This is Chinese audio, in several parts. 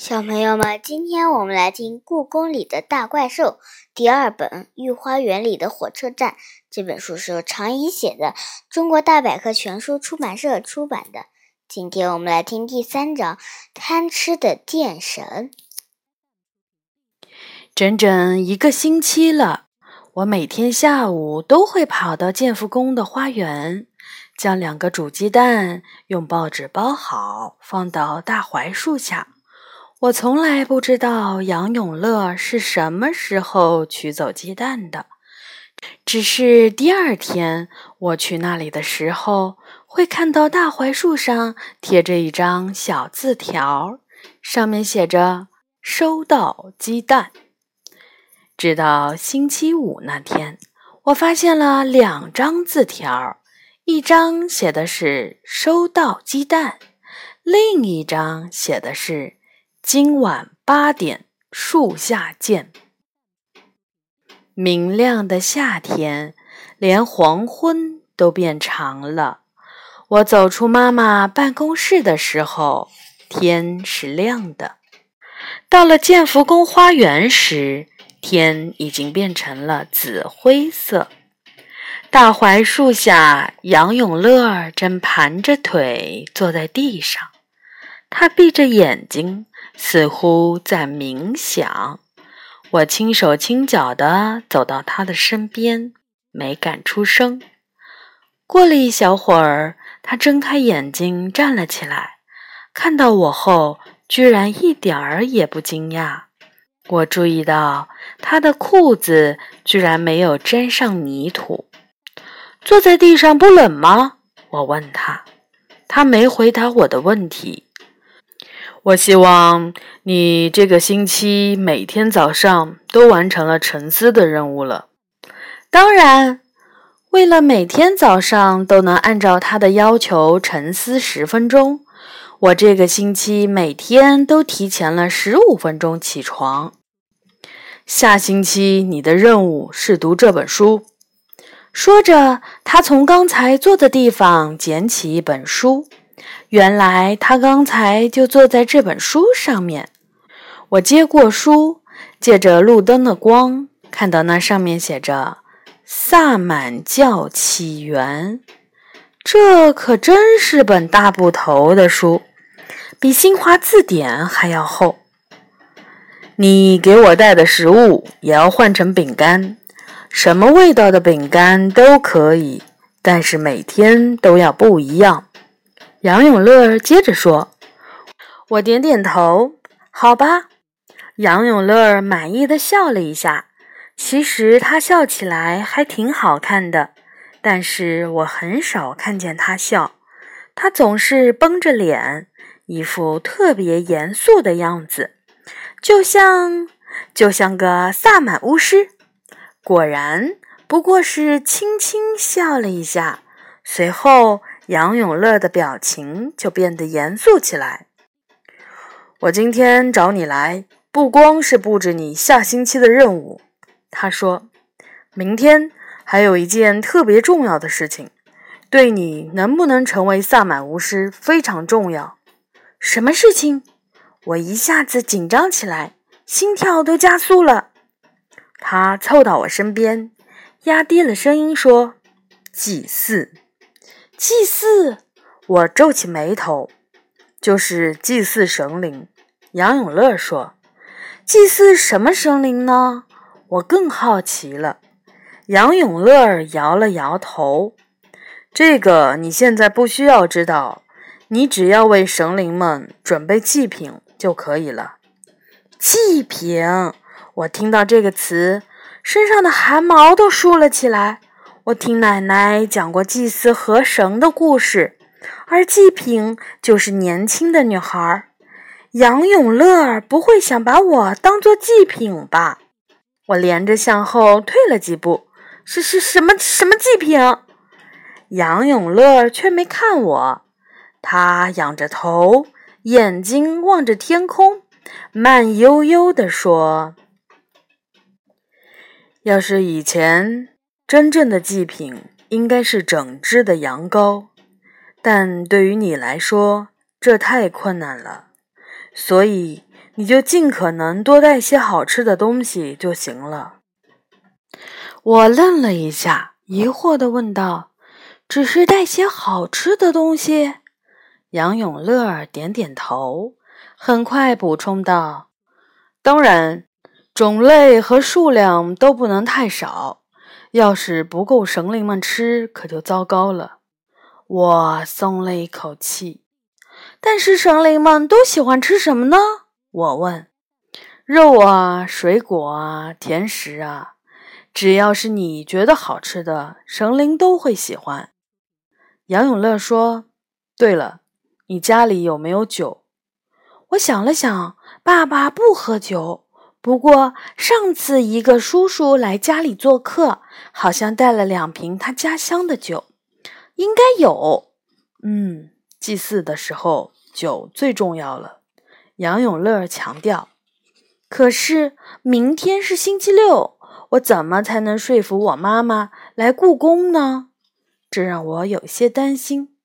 小朋友们，今天我们来听《故宫里的大怪兽》第二本《御花园里的火车站》。这本书是由常怡写的，中国大百科全书出版社出版的。今天我们来听第三章《贪吃的剑神》。整整一个星期了，我每天下午都会跑到建福宫的花园，将两个煮鸡蛋用报纸包好，放到大槐树下。我从来不知道杨永乐是什么时候取走鸡蛋的，只是第二天我去那里的时候，会看到大槐树上贴着一张小字条，上面写着“收到鸡蛋”。直到星期五那天，我发现了两张字条，一张写的是“收到鸡蛋”，另一张写的是。今晚八点，树下见。明亮的夏天，连黄昏都变长了。我走出妈妈办公室的时候，天是亮的。到了建福宫花园时，天已经变成了紫灰色。大槐树下，杨永乐正盘着腿坐在地上，他闭着眼睛。似乎在冥想，我轻手轻脚地走到他的身边，没敢出声。过了一小会儿，他睁开眼睛站了起来，看到我后，居然一点儿也不惊讶。我注意到他的裤子居然没有沾上泥土。坐在地上不冷吗？我问他，他没回答我的问题。我希望你这个星期每天早上都完成了沉思的任务了。当然，为了每天早上都能按照他的要求沉思十分钟，我这个星期每天都提前了十五分钟起床。下星期你的任务是读这本书。说着，他从刚才坐的地方捡起一本书。原来他刚才就坐在这本书上面。我接过书，借着路灯的光，看到那上面写着《萨满教起源》。这可真是本大部头的书，比新华字典还要厚。你给我带的食物也要换成饼干，什么味道的饼干都可以，但是每天都要不一样。杨永乐接着说：“我点点头，好吧。”杨永乐满意的笑了一下。其实他笑起来还挺好看的，但是我很少看见他笑。他总是绷着脸，一副特别严肃的样子，就像就像个萨满巫师。果然，不过是轻轻笑了一下，随后。杨永乐的表情就变得严肃起来。我今天找你来，不光是布置你下星期的任务。他说：“明天还有一件特别重要的事情，对你能不能成为萨满巫师非常重要。”什么事情？我一下子紧张起来，心跳都加速了。他凑到我身边，压低了声音说：“祭祀。”祭祀，我皱起眉头，就是祭祀神灵。杨永乐说：“祭祀什么神灵呢？”我更好奇了。杨永乐摇了摇头：“这个你现在不需要知道，你只要为神灵们准备祭品就可以了。”祭品，我听到这个词，身上的汗毛都竖了起来。我听奶奶讲过祭祀河神的故事，而祭品就是年轻的女孩。杨永乐不会想把我当做祭品吧？我连着向后退了几步。是是什么什么祭品？杨永乐却没看我，他仰着头，眼睛望着天空，慢悠悠地说：“要是以前……”真正的祭品应该是整只的羊羔，但对于你来说，这太困难了。所以你就尽可能多带些好吃的东西就行了。”我愣了一下，疑惑地问道：“只是带些好吃的东西？”杨永乐点点头，很快补充道：“当然，种类和数量都不能太少。要是不够神灵们吃，可就糟糕了。”我松了一口气。但是神灵们都喜欢吃什么呢？我问。肉啊，水果啊，甜食啊，只要是你觉得好吃的，神灵都会喜欢。杨永乐说：“对了，你家里有没有酒？”我想了想，爸爸不喝酒，不过上次一个叔叔来家里做客，好像带了两瓶他家乡的酒，应该有。嗯。祭祀的时候，酒最重要了。杨永乐强调。可是明天是星期六，我怎么才能说服我妈妈来故宫呢？这让我有些担心。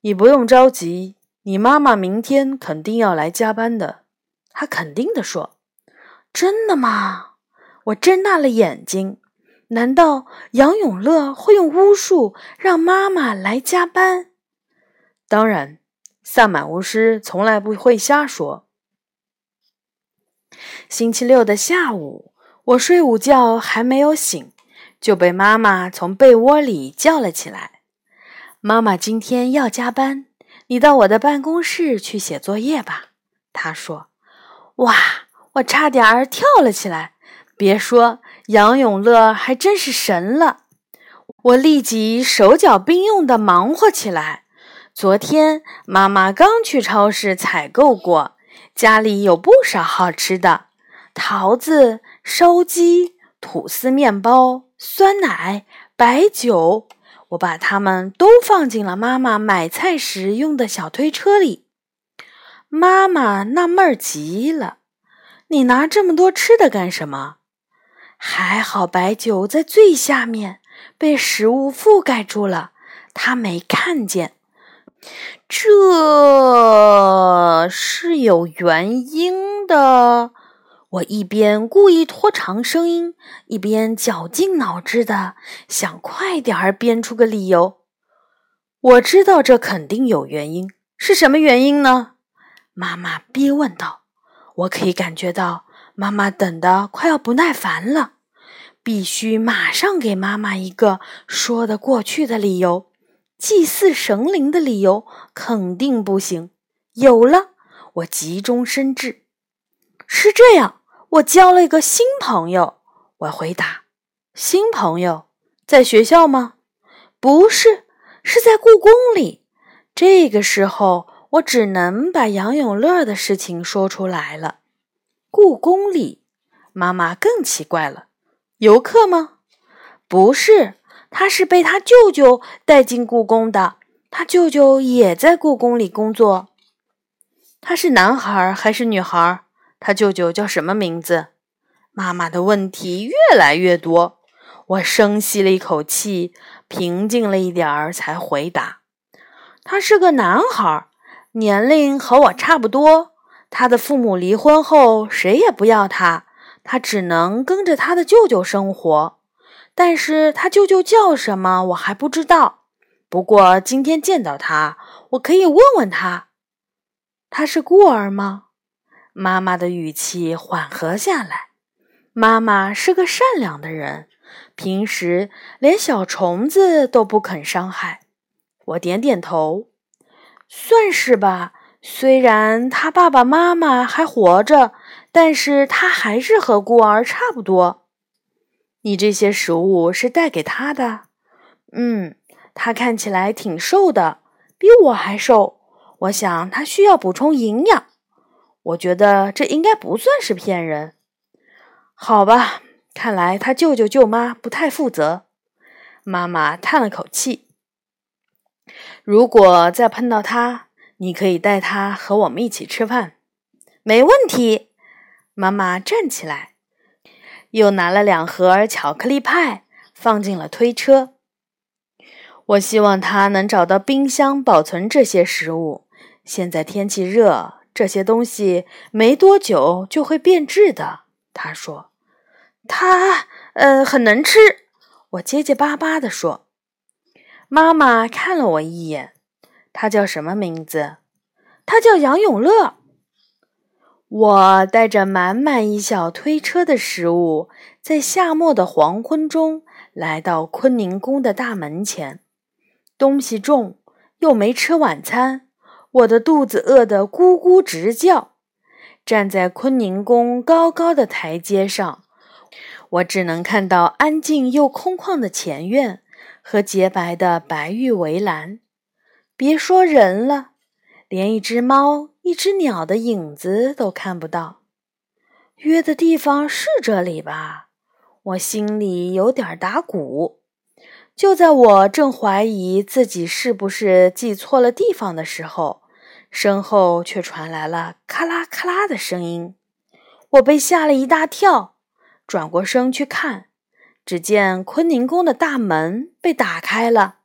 你不用着急，你妈妈明天肯定要来加班的。她肯定地说。真的吗？我睁大了眼睛。难道杨永乐会用巫术让妈妈来加班？当然，萨满巫师从来不会瞎说。星期六的下午，我睡午觉还没有醒，就被妈妈从被窝里叫了起来。妈妈今天要加班，你到我的办公室去写作业吧。她说：“哇！”我差点儿跳了起来。别说杨永乐还真是神了，我立即手脚并用地忙活起来。昨天妈妈刚去超市采购过，家里有不少好吃的：桃子、烧鸡、吐司面包、酸奶、白酒。我把它们都放进了妈妈买菜时用的小推车里。妈妈纳闷儿极了：“你拿这么多吃的干什么？”还好白酒在最下面，被食物覆盖住了，他没看见。这是有原因的。我一边故意拖长声音，一边绞尽脑汁的想快点儿编出个理由。我知道这肯定有原因，是什么原因呢？妈妈逼问道。我可以感觉到妈妈等的快要不耐烦了，必须马上给妈妈一个说得过去的理由。祭祀神灵的理由肯定不行。有了，我急中生智。是这样，我交了一个新朋友。我回答：“新朋友在学校吗？不是，是在故宫里。”这个时候，我只能把杨永乐的事情说出来了。故宫里，妈妈更奇怪了。游客吗？不是。他是被他舅舅带进故宫的，他舅舅也在故宫里工作。他是男孩还是女孩？他舅舅叫什么名字？妈妈的问题越来越多，我深吸了一口气，平静了一点儿，才回答：他是个男孩，年龄和我差不多。他的父母离婚后，谁也不要他，他只能跟着他的舅舅生活。但是他舅舅叫什么，我还不知道。不过今天见到他，我可以问问他。他是孤儿吗？妈妈的语气缓和下来。妈妈是个善良的人，平时连小虫子都不肯伤害。我点点头，算是吧。虽然他爸爸妈妈还活着，但是他还是和孤儿差不多。你这些食物是带给他的？嗯，他看起来挺瘦的，比我还瘦。我想他需要补充营养。我觉得这应该不算是骗人。好吧，看来他舅舅舅妈不太负责。妈妈叹了口气。如果再碰到他，你可以带他和我们一起吃饭。没问题。妈妈站起来。又拿了两盒巧克力派，放进了推车。我希望他能找到冰箱保存这些食物。现在天气热，这些东西没多久就会变质的。他说：“它呃很能吃。”我结结巴巴地说。妈妈看了我一眼。他叫什么名字？他叫杨永乐。我带着满满一小推车的食物，在夏末的黄昏中来到坤宁宫的大门前。东西重，又没吃晚餐，我的肚子饿得咕咕直叫。站在坤宁宫高高的台阶上，我只能看到安静又空旷的前院和洁白的白玉围栏。别说人了，连一只猫、一只鸟的影子都看不到。约的地方是这里吧？我心里有点打鼓。就在我正怀疑自己是不是记错了地方的时候，身后却传来了咔啦咔啦的声音。我被吓了一大跳，转过身去看，只见坤宁宫的大门被打开了。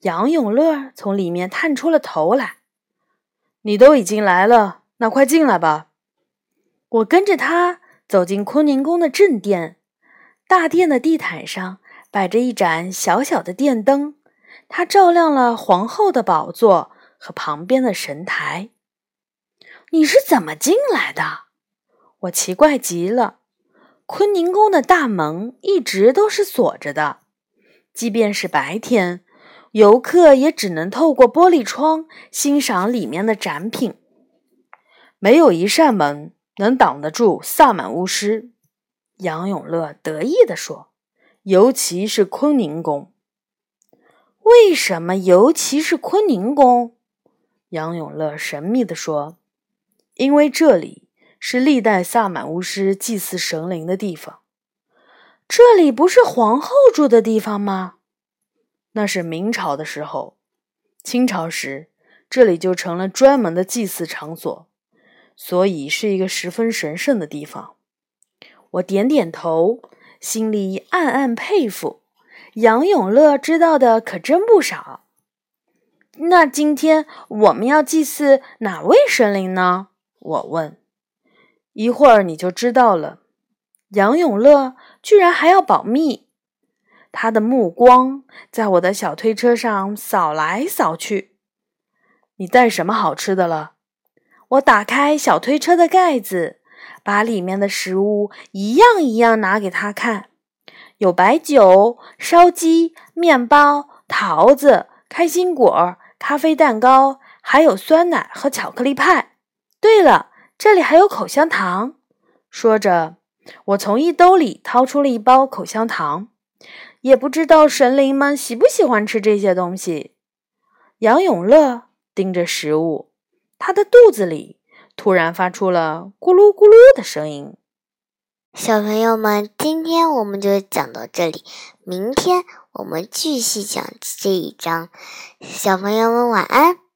杨永乐从里面探出了头来：“你都已经来了，那快进来吧。”我跟着他走进坤宁宫的正殿。大殿的地毯上摆着一盏小小的电灯，它照亮了皇后的宝座和旁边的神台。你是怎么进来的？我奇怪极了。坤宁宫的大门一直都是锁着的，即便是白天。游客也只能透过玻璃窗欣赏里面的展品。没有一扇门能挡得住萨满巫师。杨永乐得意地说：“尤其是坤宁宫。为什么尤其是坤宁宫？”杨永乐神秘地说：“因为这里是历代萨满巫师祭祀神灵的地方。这里不是皇后住的地方吗？”那是明朝的时候，清朝时这里就成了专门的祭祀场所，所以是一个十分神圣的地方。我点点头，心里暗暗佩服杨永乐知道的可真不少。那今天我们要祭祀哪位神灵呢？我问。一会儿你就知道了。杨永乐居然还要保密。他的目光在我的小推车上扫来扫去。你带什么好吃的了？我打开小推车的盖子，把里面的食物一样一样拿给他看。有白酒、烧鸡、面包、桃子、开心果、咖啡蛋糕，还有酸奶和巧克力派。对了，这里还有口香糖。说着，我从衣兜里掏出了一包口香糖。也不知道神灵们喜不喜欢吃这些东西。杨永乐盯着食物，他的肚子里突然发出了咕噜咕噜的声音。小朋友们，今天我们就讲到这里，明天我们继续讲这一章。小朋友们晚安。